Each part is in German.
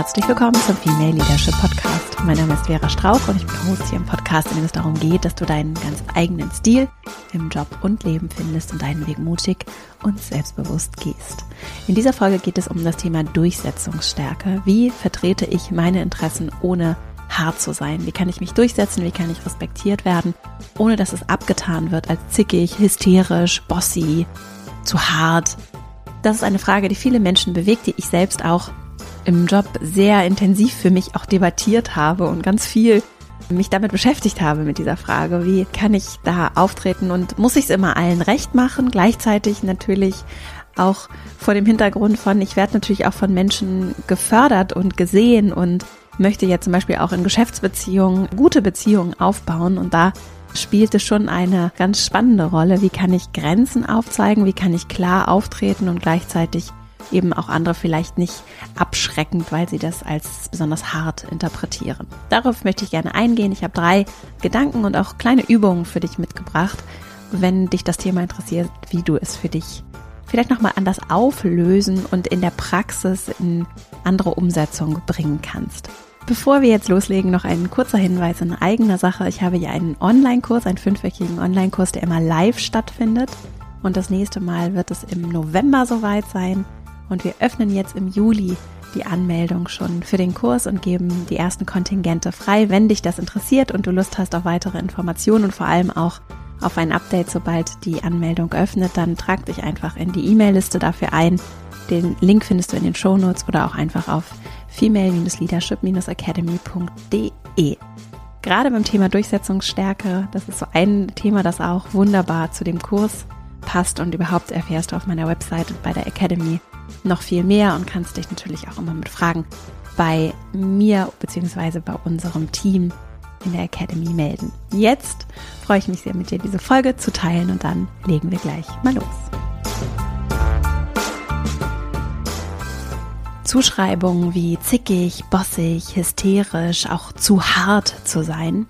Herzlich willkommen zum Female Leadership Podcast. Mein Name ist Vera Strauch und ich bin Host hier im Podcast, in dem es darum geht, dass du deinen ganz eigenen Stil im Job und Leben findest und deinen Weg mutig und selbstbewusst gehst. In dieser Folge geht es um das Thema Durchsetzungsstärke. Wie vertrete ich meine Interessen ohne hart zu sein? Wie kann ich mich durchsetzen? Wie kann ich respektiert werden, ohne dass es abgetan wird als zickig, hysterisch, bossy, zu hart? Das ist eine Frage, die viele Menschen bewegt, die ich selbst auch im Job sehr intensiv für mich auch debattiert habe und ganz viel mich damit beschäftigt habe mit dieser Frage, wie kann ich da auftreten und muss ich es immer allen recht machen, gleichzeitig natürlich auch vor dem Hintergrund von, ich werde natürlich auch von Menschen gefördert und gesehen und möchte ja zum Beispiel auch in Geschäftsbeziehungen gute Beziehungen aufbauen und da spielt es schon eine ganz spannende Rolle. Wie kann ich Grenzen aufzeigen? Wie kann ich klar auftreten und gleichzeitig eben auch andere vielleicht nicht abschreckend, weil sie das als besonders hart interpretieren. Darauf möchte ich gerne eingehen. Ich habe drei Gedanken und auch kleine Übungen für dich mitgebracht, wenn dich das Thema interessiert, wie du es für dich vielleicht nochmal anders auflösen und in der Praxis in andere Umsetzung bringen kannst. Bevor wir jetzt loslegen, noch ein kurzer Hinweis in eigener Sache. Ich habe ja einen Online-Kurs, einen fünfwöchigen Online-Kurs, der immer live stattfindet. Und das nächste Mal wird es im November soweit sein. Und wir öffnen jetzt im Juli die Anmeldung schon für den Kurs und geben die ersten Kontingente frei. Wenn dich das interessiert und du Lust hast auf weitere Informationen und vor allem auch auf ein Update, sobald die Anmeldung öffnet, dann trag dich einfach in die E-Mail-Liste dafür ein. Den Link findest du in den Show Notes oder auch einfach auf female-leadership-academy.de. Gerade beim Thema Durchsetzungsstärke, das ist so ein Thema, das auch wunderbar zu dem Kurs passt und überhaupt erfährst du auf meiner Website und bei der Academy noch viel mehr und kannst dich natürlich auch immer mit Fragen bei mir bzw. bei unserem Team in der Academy melden. Jetzt freue ich mich sehr, mit dir diese Folge zu teilen und dann legen wir gleich mal los. Zuschreibungen wie zickig, bossig, hysterisch, auch zu hart zu sein,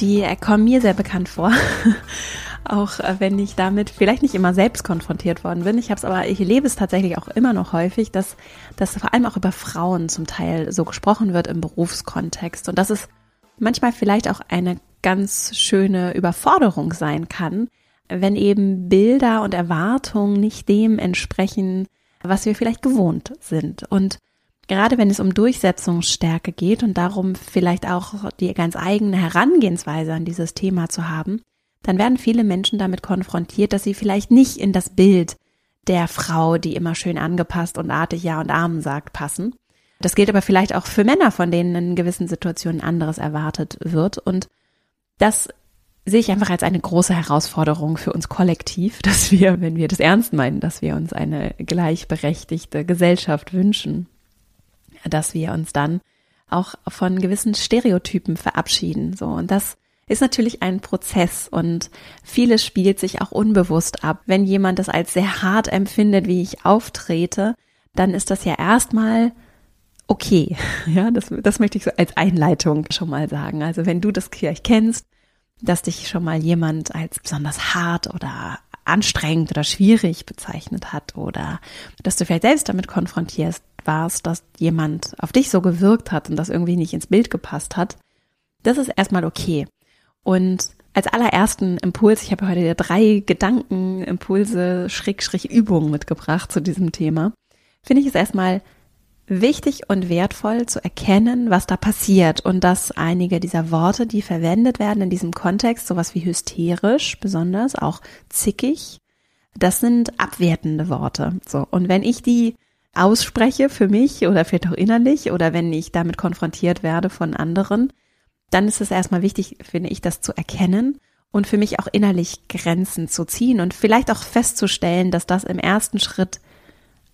die kommen mir sehr bekannt vor auch äh, wenn ich damit vielleicht nicht immer selbst konfrontiert worden bin. Ich habe es aber, ich lebe es tatsächlich auch immer noch häufig, dass, dass vor allem auch über Frauen zum Teil so gesprochen wird im Berufskontext und dass es manchmal vielleicht auch eine ganz schöne Überforderung sein kann, wenn eben Bilder und Erwartungen nicht dem entsprechen, was wir vielleicht gewohnt sind. Und gerade wenn es um Durchsetzungsstärke geht und darum vielleicht auch die ganz eigene Herangehensweise an dieses Thema zu haben, dann werden viele Menschen damit konfrontiert, dass sie vielleicht nicht in das Bild der Frau, die immer schön angepasst und artig Ja und Amen sagt, passen. Das gilt aber vielleicht auch für Männer, von denen in gewissen Situationen anderes erwartet wird. Und das sehe ich einfach als eine große Herausforderung für uns kollektiv, dass wir, wenn wir das ernst meinen, dass wir uns eine gleichberechtigte Gesellschaft wünschen, dass wir uns dann auch von gewissen Stereotypen verabschieden. So. Und das ist natürlich ein Prozess und vieles spielt sich auch unbewusst ab. Wenn jemand das als sehr hart empfindet, wie ich auftrete, dann ist das ja erstmal okay. Ja, das, das möchte ich so als Einleitung schon mal sagen. Also wenn du das vielleicht kennst, dass dich schon mal jemand als besonders hart oder anstrengend oder schwierig bezeichnet hat oder dass du vielleicht selbst damit konfrontiert warst, dass jemand auf dich so gewirkt hat und das irgendwie nicht ins Bild gepasst hat, das ist erstmal okay. Und als allerersten Impuls, ich habe heute drei Gedankenimpulse, Schrägstrich Übungen mitgebracht zu diesem Thema, finde ich es erstmal wichtig und wertvoll zu erkennen, was da passiert und dass einige dieser Worte, die verwendet werden in diesem Kontext, sowas wie hysterisch besonders, auch zickig, das sind abwertende Worte. So. Und wenn ich die ausspreche für mich oder vielleicht auch innerlich oder wenn ich damit konfrontiert werde von anderen, dann ist es erstmal wichtig, finde ich, das zu erkennen und für mich auch innerlich Grenzen zu ziehen und vielleicht auch festzustellen, dass das im ersten Schritt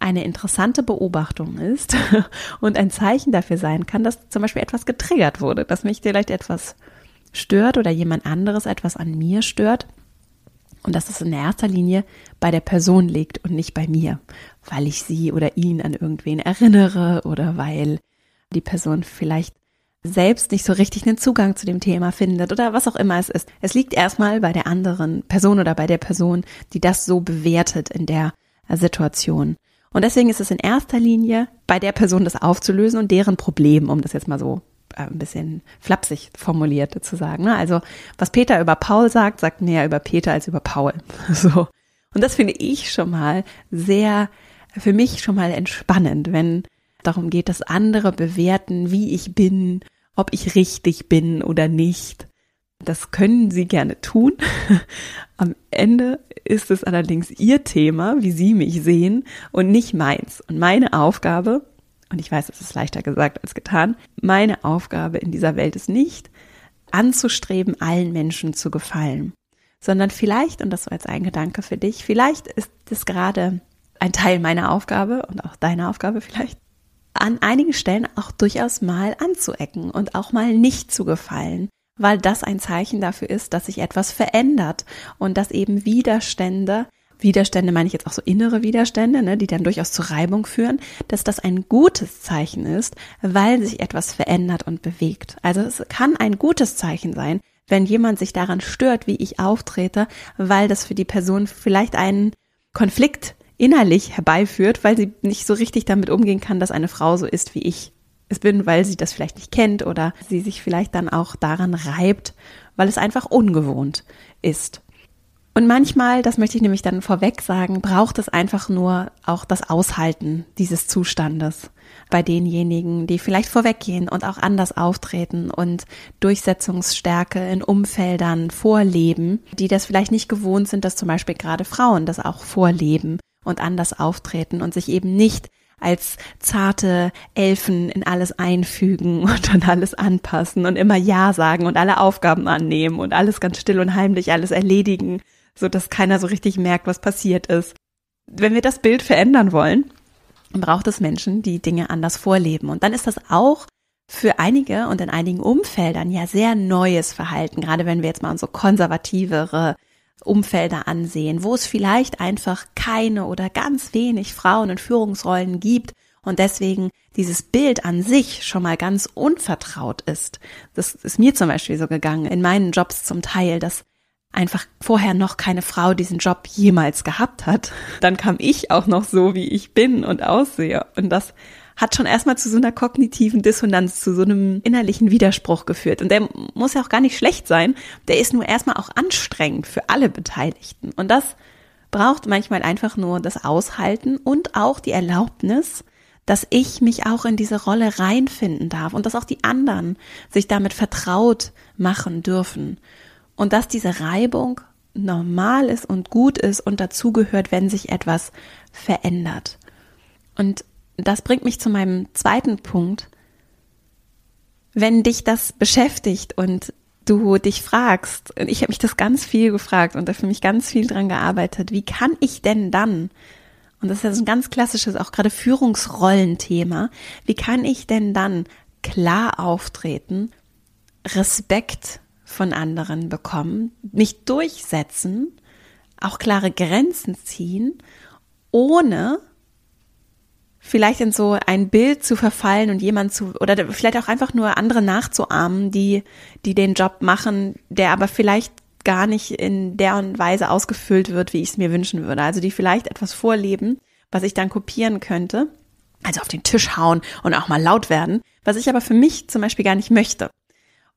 eine interessante Beobachtung ist und ein Zeichen dafür sein kann, dass zum Beispiel etwas getriggert wurde, dass mich vielleicht etwas stört oder jemand anderes etwas an mir stört und dass es in erster Linie bei der Person liegt und nicht bei mir, weil ich sie oder ihn an irgendwen erinnere oder weil die Person vielleicht selbst nicht so richtig einen Zugang zu dem Thema findet oder was auch immer es ist. Es liegt erstmal bei der anderen Person oder bei der Person, die das so bewertet in der Situation. Und deswegen ist es in erster Linie bei der Person das aufzulösen und deren Problem, um das jetzt mal so äh, ein bisschen flapsig formuliert zu sagen. Ne? Also was Peter über Paul sagt, sagt mehr über Peter als über Paul. So. Und das finde ich schon mal sehr, für mich schon mal entspannend, wenn darum geht, dass andere bewerten, wie ich bin, ob ich richtig bin oder nicht. Das können Sie gerne tun. Am Ende ist es allerdings Ihr Thema, wie Sie mich sehen und nicht meins. Und meine Aufgabe, und ich weiß, es ist leichter gesagt als getan, meine Aufgabe in dieser Welt ist nicht, anzustreben, allen Menschen zu gefallen, sondern vielleicht, und das war jetzt ein Gedanke für dich, vielleicht ist es gerade ein Teil meiner Aufgabe und auch deine Aufgabe vielleicht, an einigen Stellen auch durchaus mal anzuecken und auch mal nicht zu gefallen weil das ein Zeichen dafür ist, dass sich etwas verändert und dass eben Widerstände Widerstände meine ich jetzt auch so innere Widerstände, ne, die dann durchaus zu Reibung führen, dass das ein gutes Zeichen ist, weil sich etwas verändert und bewegt. Also es kann ein gutes Zeichen sein, wenn jemand sich daran stört, wie ich auftrete, weil das für die Person vielleicht einen Konflikt innerlich herbeiführt, weil sie nicht so richtig damit umgehen kann, dass eine Frau so ist wie ich es bin, weil sie das vielleicht nicht kennt oder sie sich vielleicht dann auch daran reibt, weil es einfach ungewohnt ist. Und manchmal, das möchte ich nämlich dann vorweg sagen, braucht es einfach nur auch das Aushalten dieses Zustandes bei denjenigen, die vielleicht vorweggehen und auch anders auftreten und Durchsetzungsstärke in Umfeldern vorleben, die das vielleicht nicht gewohnt sind, dass zum Beispiel gerade Frauen das auch vorleben und anders auftreten und sich eben nicht als zarte Elfen in alles einfügen und dann alles anpassen und immer Ja sagen und alle Aufgaben annehmen und alles ganz still und heimlich alles erledigen, so dass keiner so richtig merkt, was passiert ist. Wenn wir das Bild verändern wollen, braucht es Menschen, die Dinge anders vorleben. Und dann ist das auch für einige und in einigen Umfeldern ja sehr neues Verhalten, gerade wenn wir jetzt mal so konservativere Umfelder ansehen, wo es vielleicht einfach keine oder ganz wenig Frauen in Führungsrollen gibt und deswegen dieses Bild an sich schon mal ganz unvertraut ist. Das ist mir zum Beispiel so gegangen in meinen Jobs zum Teil, dass einfach vorher noch keine Frau diesen Job jemals gehabt hat. Dann kam ich auch noch so, wie ich bin und aussehe. Und das hat schon erstmal zu so einer kognitiven Dissonanz, zu so einem innerlichen Widerspruch geführt. Und der muss ja auch gar nicht schlecht sein. Der ist nur erstmal auch anstrengend für alle Beteiligten. Und das braucht manchmal einfach nur das Aushalten und auch die Erlaubnis, dass ich mich auch in diese Rolle reinfinden darf und dass auch die anderen sich damit vertraut machen dürfen. Und dass diese Reibung normal ist und gut ist und dazugehört, wenn sich etwas verändert. Und das bringt mich zu meinem zweiten Punkt. Wenn dich das beschäftigt und du dich fragst, und ich habe mich das ganz viel gefragt und da für mich ganz viel dran gearbeitet, wie kann ich denn dann, und das ist ja so ein ganz klassisches, auch gerade Führungsrollenthema, wie kann ich denn dann klar auftreten, Respekt von anderen bekommen, mich durchsetzen, auch klare Grenzen ziehen, ohne vielleicht in so ein Bild zu verfallen und jemand zu, oder vielleicht auch einfach nur andere nachzuahmen, die, die den Job machen, der aber vielleicht gar nicht in der Weise ausgefüllt wird, wie ich es mir wünschen würde. Also die vielleicht etwas vorleben, was ich dann kopieren könnte, also auf den Tisch hauen und auch mal laut werden, was ich aber für mich zum Beispiel gar nicht möchte.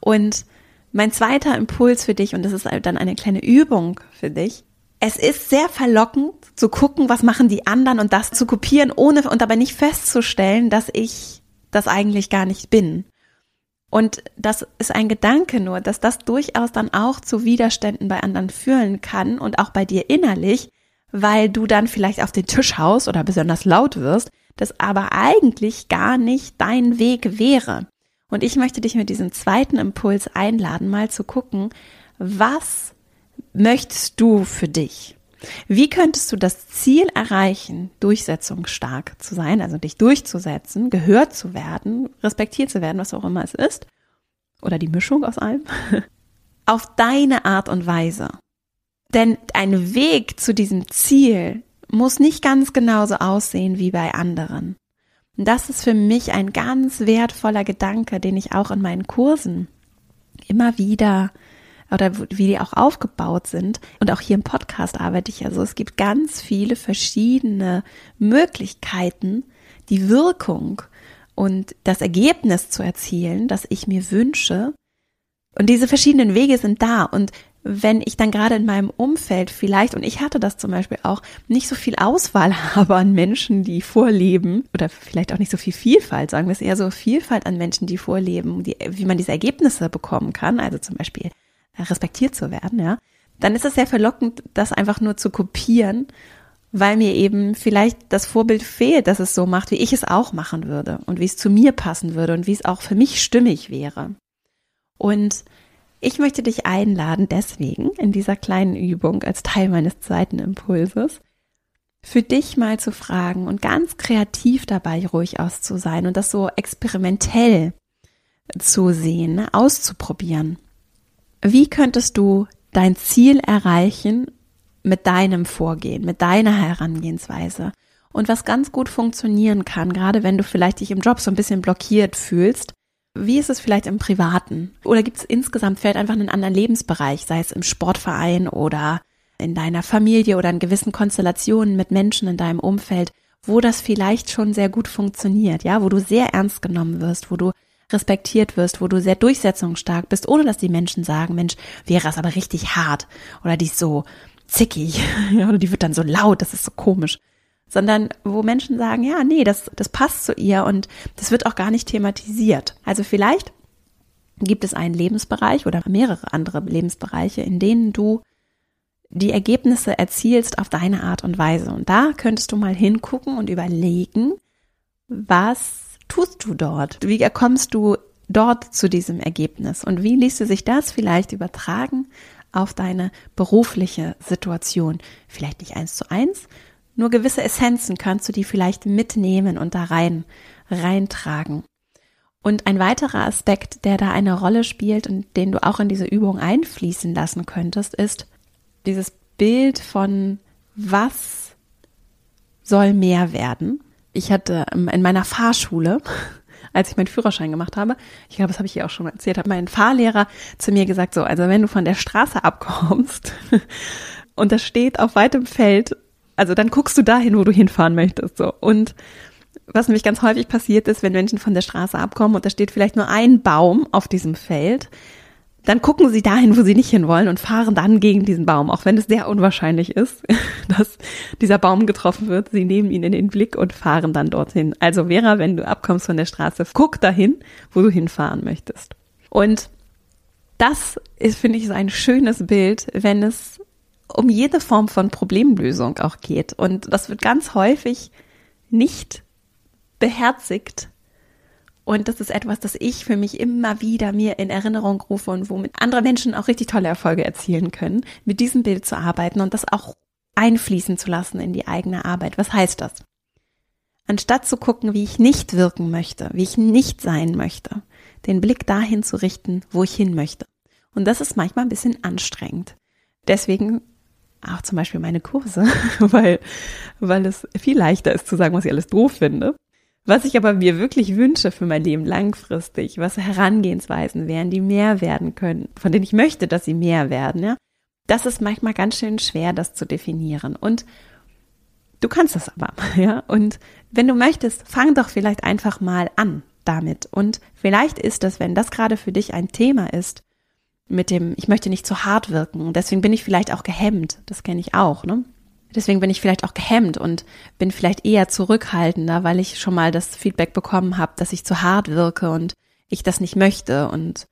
Und mein zweiter Impuls für dich, und das ist dann eine kleine Übung für dich, es ist sehr verlockend zu gucken, was machen die anderen und das zu kopieren, ohne und dabei nicht festzustellen, dass ich das eigentlich gar nicht bin. Und das ist ein Gedanke nur, dass das durchaus dann auch zu Widerständen bei anderen führen kann und auch bei dir innerlich, weil du dann vielleicht auf den Tisch haust oder besonders laut wirst, das aber eigentlich gar nicht dein Weg wäre. Und ich möchte dich mit diesem zweiten Impuls einladen, mal zu gucken, was möchtest du für dich? Wie könntest du das Ziel erreichen, durchsetzungsstark zu sein, also dich durchzusetzen, gehört zu werden, respektiert zu werden, was auch immer es ist, oder die Mischung aus allem, auf deine Art und Weise? Denn ein Weg zu diesem Ziel muss nicht ganz genauso aussehen wie bei anderen. Und das ist für mich ein ganz wertvoller Gedanke, den ich auch in meinen Kursen immer wieder oder wie die auch aufgebaut sind. Und auch hier im Podcast arbeite ich ja so. Es gibt ganz viele verschiedene Möglichkeiten, die Wirkung und das Ergebnis zu erzielen, das ich mir wünsche. Und diese verschiedenen Wege sind da. Und wenn ich dann gerade in meinem Umfeld vielleicht, und ich hatte das zum Beispiel auch, nicht so viel Auswahl habe an Menschen, die vorleben, oder vielleicht auch nicht so viel Vielfalt, sagen wir es eher so Vielfalt an Menschen, die vorleben, die, wie man diese Ergebnisse bekommen kann, also zum Beispiel respektiert zu werden, ja, dann ist es sehr verlockend, das einfach nur zu kopieren, weil mir eben vielleicht das Vorbild fehlt, dass es so macht, wie ich es auch machen würde und wie es zu mir passen würde und wie es auch für mich stimmig wäre. Und ich möchte dich einladen, deswegen in dieser kleinen Übung als Teil meines zweiten Impulses, für dich mal zu fragen und ganz kreativ dabei ruhig aus zu sein und das so experimentell zu sehen, auszuprobieren. Wie könntest du dein Ziel erreichen mit deinem Vorgehen, mit deiner Herangehensweise? Und was ganz gut funktionieren kann, gerade wenn du vielleicht dich im Job so ein bisschen blockiert fühlst, wie ist es vielleicht im Privaten? Oder gibt es insgesamt vielleicht einfach einen anderen Lebensbereich, sei es im Sportverein oder in deiner Familie oder in gewissen Konstellationen mit Menschen in deinem Umfeld, wo das vielleicht schon sehr gut funktioniert, ja, wo du sehr ernst genommen wirst, wo du respektiert wirst, wo du sehr durchsetzungsstark bist, ohne dass die Menschen sagen, Mensch, wäre es aber richtig hart oder die ist so zickig oder die wird dann so laut, das ist so komisch sondern wo Menschen sagen, ja, nee, das, das passt zu ihr und das wird auch gar nicht thematisiert. Also vielleicht gibt es einen Lebensbereich oder mehrere andere Lebensbereiche, in denen du die Ergebnisse erzielst auf deine Art und Weise. Und da könntest du mal hingucken und überlegen, was tust du dort? Wie kommst du dort zu diesem Ergebnis? Und wie ließe sich das vielleicht übertragen auf deine berufliche Situation? Vielleicht nicht eins zu eins, nur gewisse Essenzen kannst du die vielleicht mitnehmen und da rein, reintragen. Und ein weiterer Aspekt, der da eine Rolle spielt und den du auch in diese Übung einfließen lassen könntest, ist dieses Bild von was soll mehr werden. Ich hatte in meiner Fahrschule, als ich meinen Führerschein gemacht habe, ich glaube, das habe ich hier auch schon erzählt, hat mein Fahrlehrer zu mir gesagt, so, also wenn du von der Straße abkommst und da steht auf weitem Feld also dann guckst du dahin, wo du hinfahren möchtest. So. Und was nämlich ganz häufig passiert ist, wenn Menschen von der Straße abkommen und da steht vielleicht nur ein Baum auf diesem Feld, dann gucken sie dahin, wo sie nicht hinwollen und fahren dann gegen diesen Baum, auch wenn es sehr unwahrscheinlich ist, dass dieser Baum getroffen wird. Sie nehmen ihn in den Blick und fahren dann dorthin. Also Vera, wenn du abkommst von der Straße, guck dahin, wo du hinfahren möchtest. Und das ist, finde ich, so ein schönes Bild, wenn es um jede Form von Problemlösung auch geht. Und das wird ganz häufig nicht beherzigt. Und das ist etwas, das ich für mich immer wieder mir in Erinnerung rufe und womit andere Menschen auch richtig tolle Erfolge erzielen können, mit diesem Bild zu arbeiten und das auch einfließen zu lassen in die eigene Arbeit. Was heißt das? Anstatt zu gucken, wie ich nicht wirken möchte, wie ich nicht sein möchte, den Blick dahin zu richten, wo ich hin möchte. Und das ist manchmal ein bisschen anstrengend. Deswegen auch zum Beispiel meine Kurse, weil, weil es viel leichter ist zu sagen, was ich alles doof finde. Was ich aber mir wirklich wünsche für mein Leben langfristig, was Herangehensweisen wären, die mehr werden können, von denen ich möchte, dass sie mehr werden, ja, das ist manchmal ganz schön schwer, das zu definieren. Und du kannst das aber, ja. Und wenn du möchtest, fang doch vielleicht einfach mal an damit. Und vielleicht ist es, wenn das gerade für dich ein Thema ist, mit dem, ich möchte nicht zu hart wirken. Deswegen bin ich vielleicht auch gehemmt. Das kenne ich auch, ne? Deswegen bin ich vielleicht auch gehemmt und bin vielleicht eher zurückhaltender, weil ich schon mal das Feedback bekommen habe, dass ich zu hart wirke und ich das nicht möchte und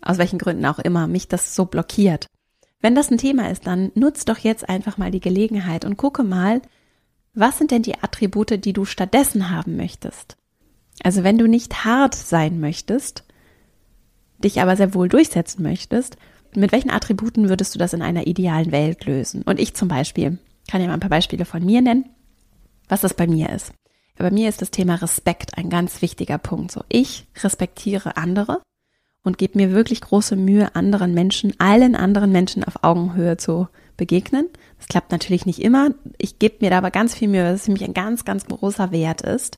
aus welchen Gründen auch immer mich das so blockiert. Wenn das ein Thema ist, dann nutz doch jetzt einfach mal die Gelegenheit und gucke mal, was sind denn die Attribute, die du stattdessen haben möchtest? Also wenn du nicht hart sein möchtest, dich aber sehr wohl durchsetzen möchtest, mit welchen Attributen würdest du das in einer idealen Welt lösen? Und ich zum Beispiel, kann ja mal ein paar Beispiele von mir nennen, was das bei mir ist. Bei mir ist das Thema Respekt ein ganz wichtiger Punkt. So, ich respektiere andere und gebe mir wirklich große Mühe, anderen Menschen, allen anderen Menschen auf Augenhöhe zu begegnen. Das klappt natürlich nicht immer. Ich gebe mir da aber ganz viel Mühe, dass es für mich ein ganz, ganz großer Wert ist.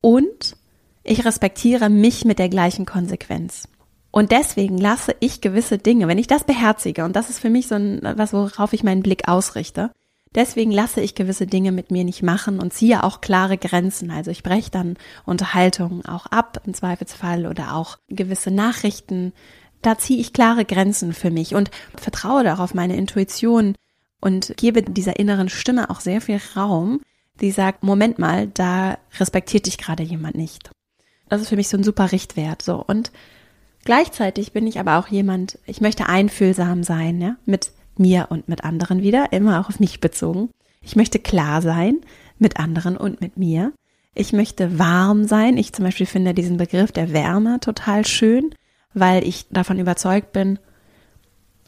Und ich respektiere mich mit der gleichen Konsequenz. Und deswegen lasse ich gewisse Dinge, wenn ich das beherzige, und das ist für mich so ein, was, worauf ich meinen Blick ausrichte, deswegen lasse ich gewisse Dinge mit mir nicht machen und ziehe auch klare Grenzen. Also ich breche dann Unterhaltungen auch ab im Zweifelsfall oder auch gewisse Nachrichten. Da ziehe ich klare Grenzen für mich und vertraue darauf meine Intuition und gebe dieser inneren Stimme auch sehr viel Raum, die sagt, Moment mal, da respektiert dich gerade jemand nicht. Das ist für mich so ein super Richtwert, so. Und Gleichzeitig bin ich aber auch jemand, ich möchte einfühlsam sein, ja, mit mir und mit anderen wieder, immer auch auf mich bezogen. Ich möchte klar sein mit anderen und mit mir. Ich möchte warm sein. Ich zum Beispiel finde diesen Begriff der Wärme total schön, weil ich davon überzeugt bin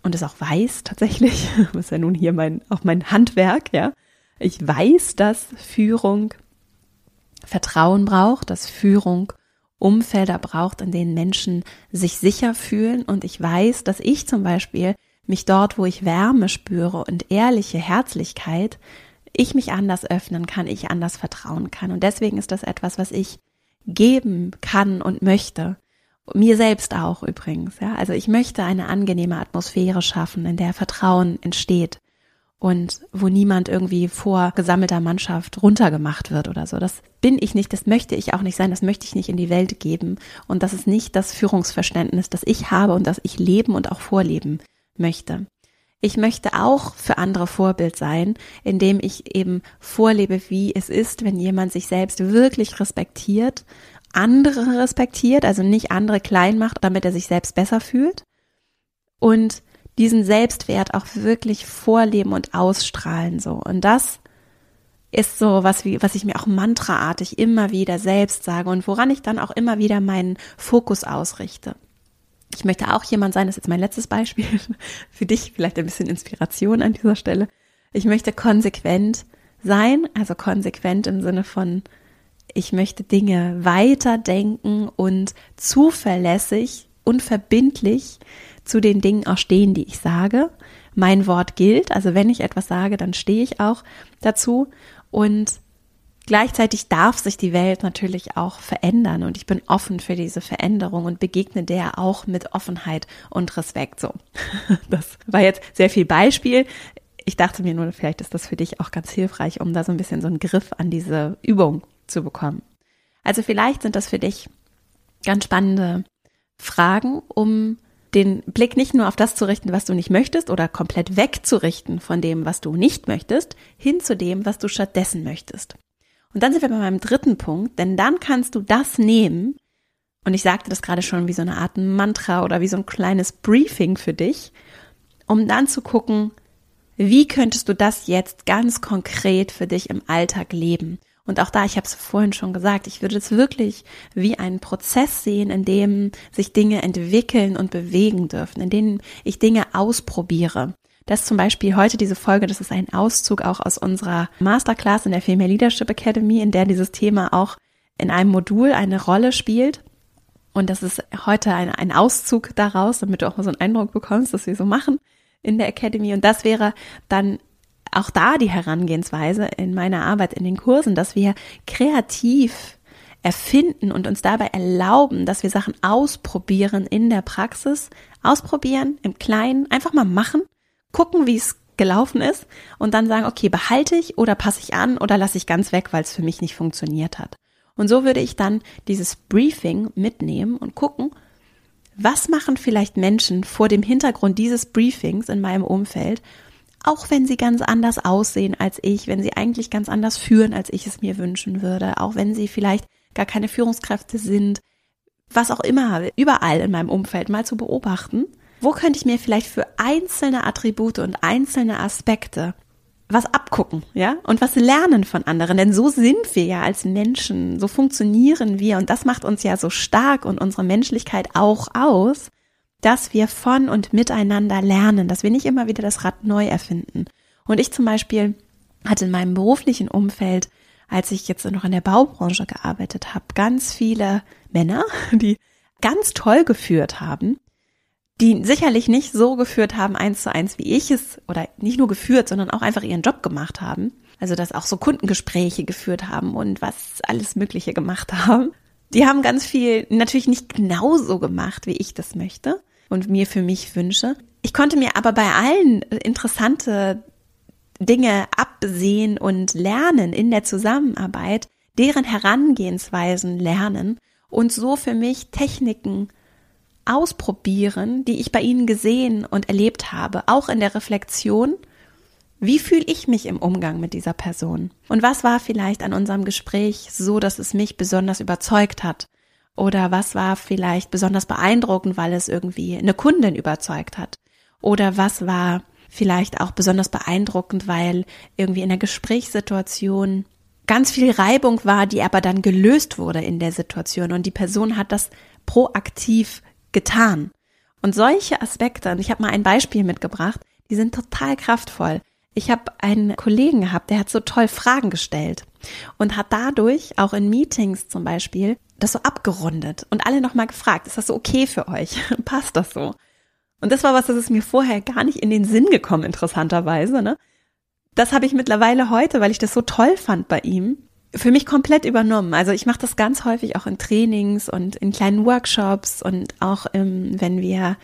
und es auch weiß tatsächlich, das ist ja nun hier mein, auch mein Handwerk, ja. Ich weiß, dass Führung Vertrauen braucht, dass Führung Umfelder braucht, in denen Menschen sich sicher fühlen. Und ich weiß, dass ich zum Beispiel mich dort, wo ich Wärme spüre und ehrliche Herzlichkeit, ich mich anders öffnen kann, ich anders vertrauen kann. Und deswegen ist das etwas, was ich geben kann und möchte. Mir selbst auch übrigens, ja. Also ich möchte eine angenehme Atmosphäre schaffen, in der Vertrauen entsteht und wo niemand irgendwie vor gesammelter Mannschaft runtergemacht wird oder so. Das bin ich nicht, das möchte ich auch nicht sein, das möchte ich nicht in die Welt geben. Und das ist nicht das Führungsverständnis, das ich habe und das ich leben und auch vorleben möchte. Ich möchte auch für andere Vorbild sein, indem ich eben vorlebe, wie es ist, wenn jemand sich selbst wirklich respektiert, andere respektiert, also nicht andere klein macht, damit er sich selbst besser fühlt und diesen Selbstwert auch wirklich vorleben und ausstrahlen so. Und das ist so was wie, was ich mir auch mantraartig immer wieder selbst sage und woran ich dann auch immer wieder meinen Fokus ausrichte. Ich möchte auch jemand sein, das ist jetzt mein letztes Beispiel für dich, vielleicht ein bisschen Inspiration an dieser Stelle. Ich möchte konsequent sein, also konsequent im Sinne von, ich möchte Dinge weiterdenken und zuverlässig und verbindlich zu den Dingen auch stehen, die ich sage. Mein Wort gilt, also wenn ich etwas sage, dann stehe ich auch dazu und gleichzeitig darf sich die Welt natürlich auch verändern und ich bin offen für diese Veränderung und begegne der auch mit Offenheit und Respekt. So, das war jetzt sehr viel Beispiel. Ich dachte mir nur, vielleicht ist das für dich auch ganz hilfreich, um da so ein bisschen so einen Griff an diese Übung zu bekommen. Also vielleicht sind das für dich ganz spannende Fragen, um den Blick nicht nur auf das zu richten, was du nicht möchtest oder komplett wegzurichten von dem, was du nicht möchtest, hin zu dem, was du stattdessen möchtest. Und dann sind wir bei meinem dritten Punkt, denn dann kannst du das nehmen, und ich sagte das gerade schon wie so eine Art Mantra oder wie so ein kleines Briefing für dich, um dann zu gucken, wie könntest du das jetzt ganz konkret für dich im Alltag leben? Und auch da, ich habe es vorhin schon gesagt, ich würde es wirklich wie einen Prozess sehen, in dem sich Dinge entwickeln und bewegen dürfen, in denen ich Dinge ausprobiere. Das zum Beispiel heute diese Folge, das ist ein Auszug auch aus unserer Masterclass in der Female Leadership Academy, in der dieses Thema auch in einem Modul eine Rolle spielt. Und das ist heute ein, ein Auszug daraus, damit du auch mal so einen Eindruck bekommst, was wir so machen in der Academy. Und das wäre dann auch da die Herangehensweise in meiner Arbeit in den Kursen, dass wir kreativ erfinden und uns dabei erlauben, dass wir Sachen ausprobieren in der Praxis, ausprobieren im Kleinen, einfach mal machen, gucken, wie es gelaufen ist und dann sagen, okay, behalte ich oder passe ich an oder lasse ich ganz weg, weil es für mich nicht funktioniert hat. Und so würde ich dann dieses Briefing mitnehmen und gucken, was machen vielleicht Menschen vor dem Hintergrund dieses Briefings in meinem Umfeld auch wenn sie ganz anders aussehen als ich, wenn sie eigentlich ganz anders führen, als ich es mir wünschen würde, auch wenn sie vielleicht gar keine Führungskräfte sind, was auch immer, überall in meinem Umfeld mal zu beobachten. Wo könnte ich mir vielleicht für einzelne Attribute und einzelne Aspekte was abgucken, ja? Und was lernen von anderen, denn so sind wir ja als Menschen, so funktionieren wir und das macht uns ja so stark und unsere Menschlichkeit auch aus, dass wir von und miteinander lernen, dass wir nicht immer wieder das Rad neu erfinden. Und ich zum Beispiel hatte in meinem beruflichen Umfeld, als ich jetzt noch in der Baubranche gearbeitet habe, ganz viele Männer, die ganz toll geführt haben, die sicherlich nicht so geführt haben, eins zu eins, wie ich es, oder nicht nur geführt, sondern auch einfach ihren Job gemacht haben. Also, dass auch so Kundengespräche geführt haben und was alles Mögliche gemacht haben. Die haben ganz viel natürlich nicht genauso gemacht, wie ich das möchte und mir für mich wünsche. Ich konnte mir aber bei allen interessante Dinge absehen und lernen in der Zusammenarbeit, deren Herangehensweisen lernen und so für mich Techniken ausprobieren, die ich bei ihnen gesehen und erlebt habe, auch in der Reflexion. Wie fühle ich mich im Umgang mit dieser Person? Und was war vielleicht an unserem Gespräch so, dass es mich besonders überzeugt hat? Oder was war vielleicht besonders beeindruckend, weil es irgendwie eine Kundin überzeugt hat? Oder was war vielleicht auch besonders beeindruckend, weil irgendwie in der Gesprächssituation ganz viel Reibung war, die aber dann gelöst wurde in der Situation und die Person hat das proaktiv getan. Und solche Aspekte, und ich habe mal ein Beispiel mitgebracht, die sind total kraftvoll. Ich habe einen Kollegen gehabt, der hat so toll Fragen gestellt und hat dadurch auch in Meetings zum Beispiel das so abgerundet und alle nochmal gefragt, ist das so okay für euch? Passt das so? Und das war was, das ist mir vorher gar nicht in den Sinn gekommen, interessanterweise. Ne? Das habe ich mittlerweile heute, weil ich das so toll fand bei ihm, für mich komplett übernommen. Also ich mache das ganz häufig auch in Trainings und in kleinen Workshops und auch im, wenn wir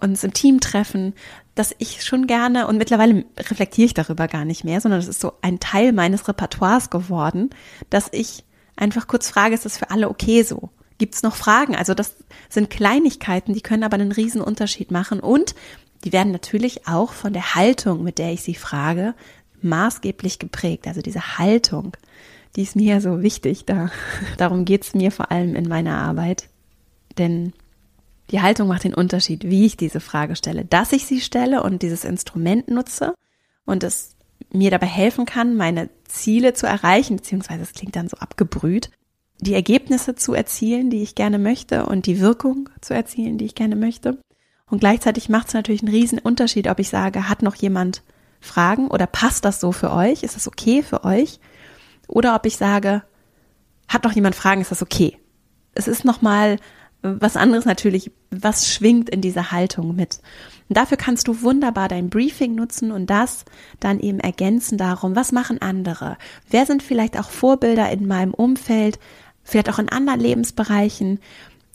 uns im Team treffen, dass ich schon gerne und mittlerweile reflektiere ich darüber gar nicht mehr, sondern das ist so ein Teil meines Repertoires geworden, dass ich einfach kurz frage, ist das für alle okay so? Gibt es noch Fragen? Also das sind Kleinigkeiten, die können aber einen riesen Unterschied machen und die werden natürlich auch von der Haltung, mit der ich sie frage, maßgeblich geprägt. Also diese Haltung, die ist mir so wichtig. Da, darum geht's mir vor allem in meiner Arbeit. Denn die Haltung macht den Unterschied, wie ich diese Frage stelle. Dass ich sie stelle und dieses Instrument nutze und es mir dabei helfen kann, meine Ziele zu erreichen, beziehungsweise es klingt dann so abgebrüht, die Ergebnisse zu erzielen, die ich gerne möchte und die Wirkung zu erzielen, die ich gerne möchte. Und gleichzeitig macht es natürlich einen riesen Unterschied, ob ich sage, hat noch jemand Fragen oder passt das so für euch? Ist das okay für euch? Oder ob ich sage, hat noch jemand Fragen? Ist das okay? Es ist nochmal was anderes natürlich, was schwingt in dieser Haltung mit. Und dafür kannst du wunderbar dein Briefing nutzen und das dann eben ergänzen darum, was machen andere? Wer sind vielleicht auch Vorbilder in meinem Umfeld? vielleicht auch in anderen Lebensbereichen,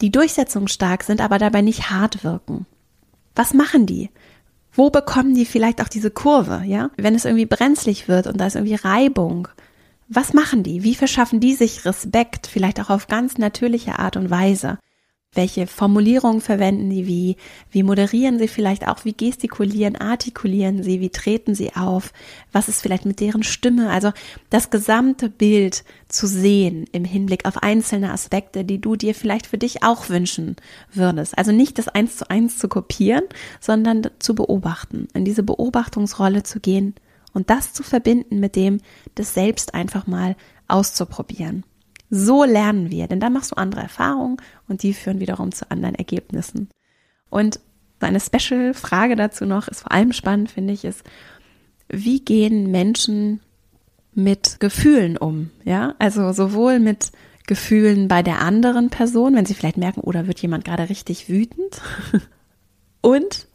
die durchsetzungsstark sind, aber dabei nicht hart wirken. Was machen die? Wo bekommen die vielleicht auch diese Kurve, ja? Wenn es irgendwie brenzlig wird und da ist irgendwie Reibung. Was machen die? Wie verschaffen die sich Respekt, vielleicht auch auf ganz natürliche Art und Weise? Welche Formulierungen verwenden Sie? Wie, wie moderieren Sie vielleicht auch? Wie gestikulieren, artikulieren Sie? Wie treten Sie auf? Was ist vielleicht mit deren Stimme? Also das gesamte Bild zu sehen im Hinblick auf einzelne Aspekte, die du dir vielleicht für dich auch wünschen würdest. Also nicht das eins zu eins zu kopieren, sondern zu beobachten, in diese Beobachtungsrolle zu gehen und das zu verbinden mit dem, das selbst einfach mal auszuprobieren. So lernen wir, denn dann machst du andere Erfahrungen und die führen wiederum zu anderen Ergebnissen. Und eine Special-Frage dazu noch ist vor allem spannend, finde ich, ist, wie gehen Menschen mit Gefühlen um? Ja, also sowohl mit Gefühlen bei der anderen Person, wenn sie vielleicht merken, oder oh, wird jemand gerade richtig wütend? und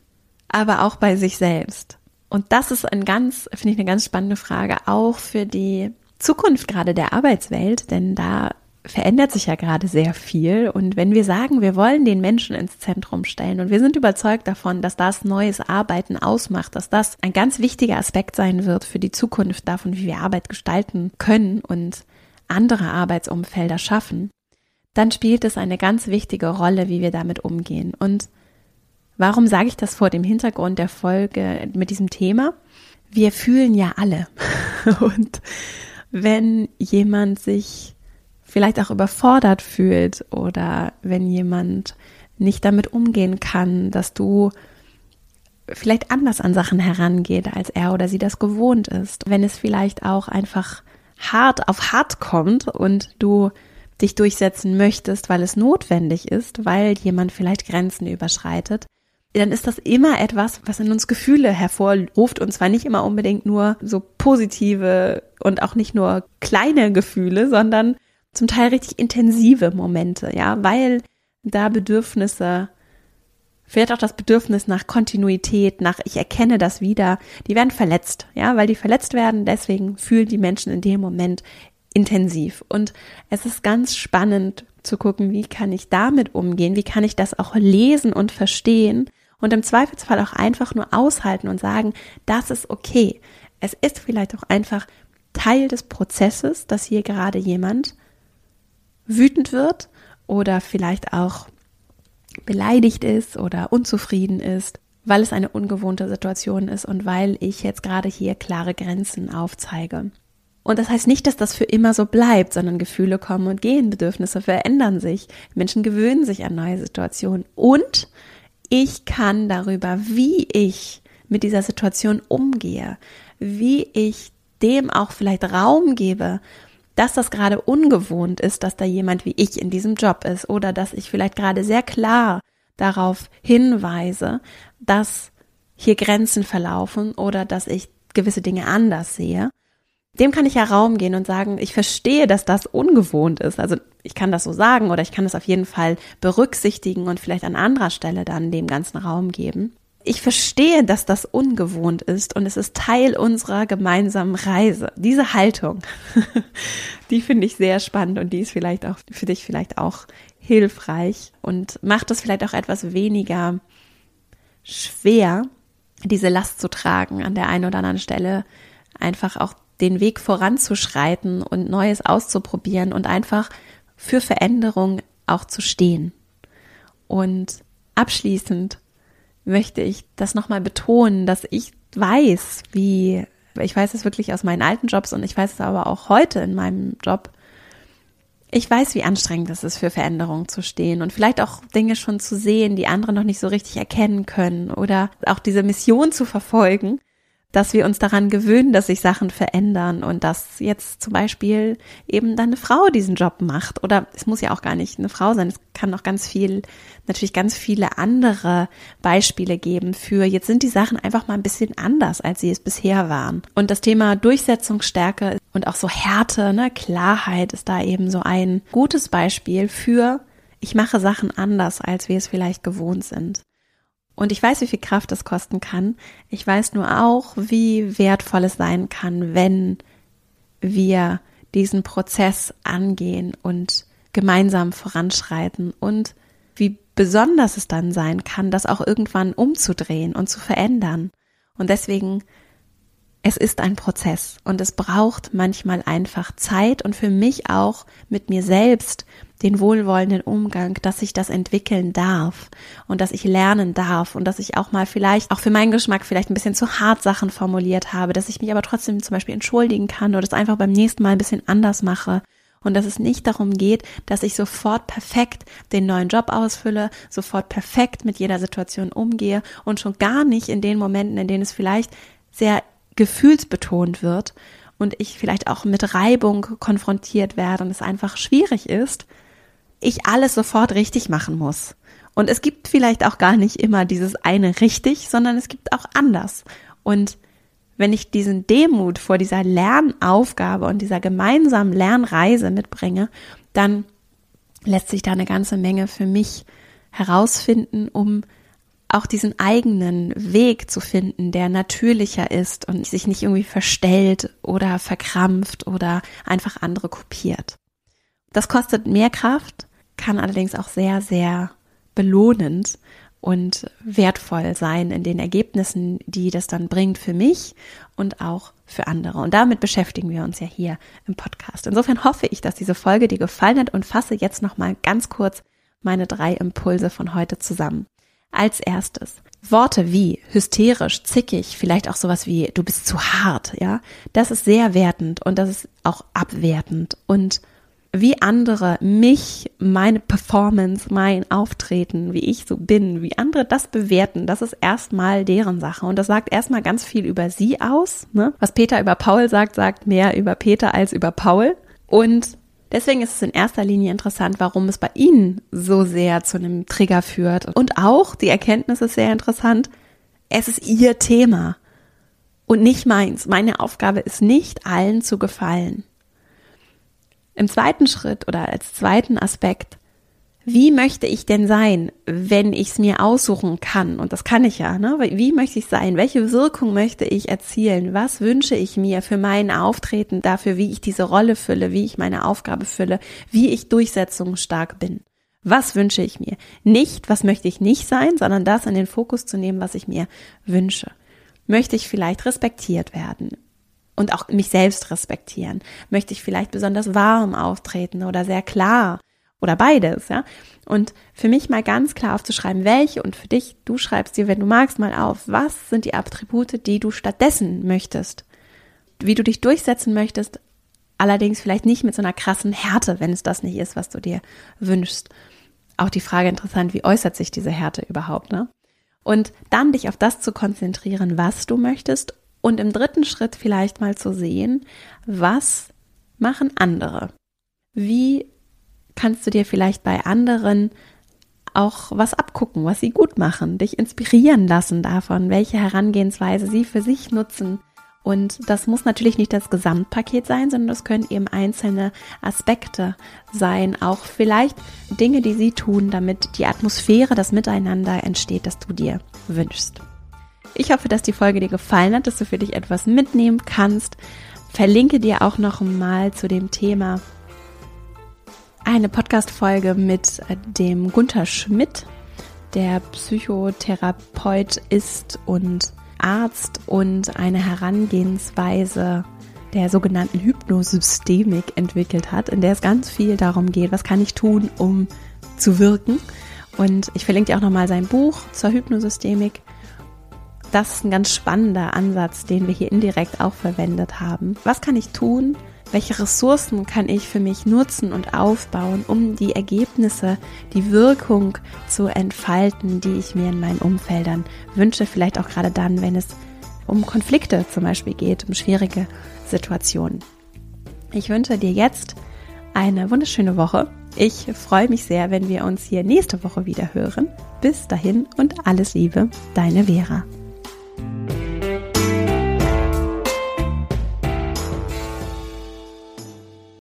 aber auch bei sich selbst. Und das ist ein ganz, finde ich, eine ganz spannende Frage, auch für die Zukunft gerade der Arbeitswelt, denn da verändert sich ja gerade sehr viel. Und wenn wir sagen, wir wollen den Menschen ins Zentrum stellen und wir sind überzeugt davon, dass das neues Arbeiten ausmacht, dass das ein ganz wichtiger Aspekt sein wird für die Zukunft davon, wie wir Arbeit gestalten können und andere Arbeitsumfelder schaffen, dann spielt es eine ganz wichtige Rolle, wie wir damit umgehen. Und warum sage ich das vor dem Hintergrund der Folge mit diesem Thema? Wir fühlen ja alle. und wenn jemand sich vielleicht auch überfordert fühlt oder wenn jemand nicht damit umgehen kann, dass du vielleicht anders an Sachen herangeht, als er oder sie das gewohnt ist. Wenn es vielleicht auch einfach hart auf hart kommt und du dich durchsetzen möchtest, weil es notwendig ist, weil jemand vielleicht Grenzen überschreitet, dann ist das immer etwas, was in uns Gefühle hervorruft. Und zwar nicht immer unbedingt nur so positive und auch nicht nur kleine Gefühle, sondern zum Teil richtig intensive Momente, ja, weil da Bedürfnisse, vielleicht auch das Bedürfnis nach Kontinuität, nach ich erkenne das wieder, die werden verletzt, ja, weil die verletzt werden, deswegen fühlen die Menschen in dem Moment intensiv. Und es ist ganz spannend zu gucken, wie kann ich damit umgehen, wie kann ich das auch lesen und verstehen und im Zweifelsfall auch einfach nur aushalten und sagen, das ist okay. Es ist vielleicht auch einfach Teil des Prozesses, dass hier gerade jemand wütend wird oder vielleicht auch beleidigt ist oder unzufrieden ist, weil es eine ungewohnte Situation ist und weil ich jetzt gerade hier klare Grenzen aufzeige. Und das heißt nicht, dass das für immer so bleibt, sondern Gefühle kommen und gehen, Bedürfnisse verändern sich, Menschen gewöhnen sich an neue Situationen und ich kann darüber, wie ich mit dieser Situation umgehe, wie ich dem auch vielleicht Raum gebe, dass das gerade ungewohnt ist, dass da jemand wie ich in diesem Job ist oder dass ich vielleicht gerade sehr klar darauf hinweise, dass hier Grenzen verlaufen oder dass ich gewisse Dinge anders sehe dem kann ich ja Raum gehen und sagen, ich verstehe, dass das ungewohnt ist. Also ich kann das so sagen oder ich kann es auf jeden Fall berücksichtigen und vielleicht an anderer Stelle dann dem ganzen Raum geben. Ich verstehe, dass das ungewohnt ist und es ist Teil unserer gemeinsamen Reise. Diese Haltung, die finde ich sehr spannend und die ist vielleicht auch für dich vielleicht auch hilfreich und macht es vielleicht auch etwas weniger schwer, diese Last zu tragen an der einen oder anderen Stelle, einfach auch den Weg voranzuschreiten und Neues auszuprobieren und einfach für Veränderung auch zu stehen. Und abschließend möchte ich das nochmal betonen, dass ich weiß, wie, ich weiß es wirklich aus meinen alten Jobs und ich weiß es aber auch heute in meinem Job. Ich weiß, wie anstrengend es ist, für Veränderungen zu stehen und vielleicht auch Dinge schon zu sehen, die andere noch nicht so richtig erkennen können oder auch diese Mission zu verfolgen dass wir uns daran gewöhnen, dass sich Sachen verändern und dass jetzt zum Beispiel eben dann eine Frau diesen Job macht. Oder es muss ja auch gar nicht eine Frau sein. Es kann noch ganz viel, natürlich ganz viele andere Beispiele geben für jetzt sind die Sachen einfach mal ein bisschen anders, als sie es bisher waren. Und das Thema Durchsetzungsstärke und auch so Härte, ne, Klarheit ist da eben so ein gutes Beispiel für ich mache Sachen anders, als wir es vielleicht gewohnt sind. Und ich weiß, wie viel Kraft es kosten kann. Ich weiß nur auch, wie wertvoll es sein kann, wenn wir diesen Prozess angehen und gemeinsam voranschreiten und wie besonders es dann sein kann, das auch irgendwann umzudrehen und zu verändern. Und deswegen es ist ein Prozess und es braucht manchmal einfach Zeit und für mich auch mit mir selbst den wohlwollenden Umgang, dass ich das entwickeln darf und dass ich lernen darf und dass ich auch mal vielleicht, auch für meinen Geschmack vielleicht ein bisschen zu hart Sachen formuliert habe, dass ich mich aber trotzdem zum Beispiel entschuldigen kann oder es einfach beim nächsten Mal ein bisschen anders mache und dass es nicht darum geht, dass ich sofort perfekt den neuen Job ausfülle, sofort perfekt mit jeder Situation umgehe und schon gar nicht in den Momenten, in denen es vielleicht sehr gefühlsbetont wird und ich vielleicht auch mit Reibung konfrontiert werde und es einfach schwierig ist, ich alles sofort richtig machen muss. Und es gibt vielleicht auch gar nicht immer dieses eine richtig, sondern es gibt auch anders. Und wenn ich diesen Demut vor dieser Lernaufgabe und dieser gemeinsamen Lernreise mitbringe, dann lässt sich da eine ganze Menge für mich herausfinden, um auch diesen eigenen Weg zu finden, der natürlicher ist und sich nicht irgendwie verstellt oder verkrampft oder einfach andere kopiert. Das kostet mehr Kraft, kann allerdings auch sehr, sehr belohnend und wertvoll sein in den Ergebnissen, die das dann bringt für mich und auch für andere. Und damit beschäftigen wir uns ja hier im Podcast. Insofern hoffe ich, dass diese Folge dir gefallen hat und fasse jetzt noch mal ganz kurz meine drei Impulse von heute zusammen. Als erstes Worte wie hysterisch, zickig, vielleicht auch sowas wie du bist zu hart, ja, das ist sehr wertend und das ist auch abwertend und wie andere mich, meine Performance, mein Auftreten, wie ich so bin, wie andere das bewerten, das ist erstmal deren Sache. Und das sagt erstmal ganz viel über sie aus. Ne? Was Peter über Paul sagt, sagt mehr über Peter als über Paul. Und Deswegen ist es in erster Linie interessant, warum es bei Ihnen so sehr zu einem Trigger führt. Und auch die Erkenntnis ist sehr interessant, es ist Ihr Thema und nicht meins. Meine Aufgabe ist nicht, allen zu gefallen. Im zweiten Schritt oder als zweiten Aspekt wie möchte ich denn sein, wenn ich es mir aussuchen kann? Und das kann ich ja. Ne? Wie möchte ich sein? Welche Wirkung möchte ich erzielen? Was wünsche ich mir für mein Auftreten, dafür, wie ich diese Rolle fülle, wie ich meine Aufgabe fülle, wie ich durchsetzungsstark bin? Was wünsche ich mir? Nicht, was möchte ich nicht sein, sondern das in den Fokus zu nehmen, was ich mir wünsche. Möchte ich vielleicht respektiert werden? Und auch mich selbst respektieren? Möchte ich vielleicht besonders warm auftreten oder sehr klar? oder beides, ja. Und für mich mal ganz klar aufzuschreiben, welche und für dich, du schreibst dir, wenn du magst, mal auf, was sind die Attribute, die du stattdessen möchtest, wie du dich durchsetzen möchtest, allerdings vielleicht nicht mit so einer krassen Härte, wenn es das nicht ist, was du dir wünschst. Auch die Frage interessant, wie äußert sich diese Härte überhaupt, ne? Und dann dich auf das zu konzentrieren, was du möchtest und im dritten Schritt vielleicht mal zu sehen, was machen andere? Wie kannst du dir vielleicht bei anderen auch was abgucken, was sie gut machen, dich inspirieren lassen davon, welche Herangehensweise sie für sich nutzen. Und das muss natürlich nicht das Gesamtpaket sein, sondern das können eben einzelne Aspekte sein, auch vielleicht Dinge, die sie tun, damit die Atmosphäre, das Miteinander entsteht, das du dir wünschst. Ich hoffe, dass die Folge dir gefallen hat, dass du für dich etwas mitnehmen kannst. Verlinke dir auch noch mal zu dem Thema eine Podcast-Folge mit äh, dem Gunther Schmidt, der Psychotherapeut ist und Arzt und eine Herangehensweise der sogenannten Hypnosystemik entwickelt hat, in der es ganz viel darum geht, was kann ich tun, um zu wirken. Und ich verlinke dir auch nochmal sein Buch zur Hypnosystemik. Das ist ein ganz spannender Ansatz, den wir hier indirekt auch verwendet haben. Was kann ich tun, welche Ressourcen kann ich für mich nutzen und aufbauen, um die Ergebnisse, die Wirkung zu entfalten, die ich mir in meinen Umfeldern wünsche, vielleicht auch gerade dann, wenn es um Konflikte zum Beispiel geht, um schwierige Situationen. Ich wünsche dir jetzt eine wunderschöne Woche. Ich freue mich sehr, wenn wir uns hier nächste Woche wieder hören. Bis dahin und alles Liebe, deine Vera. Bye.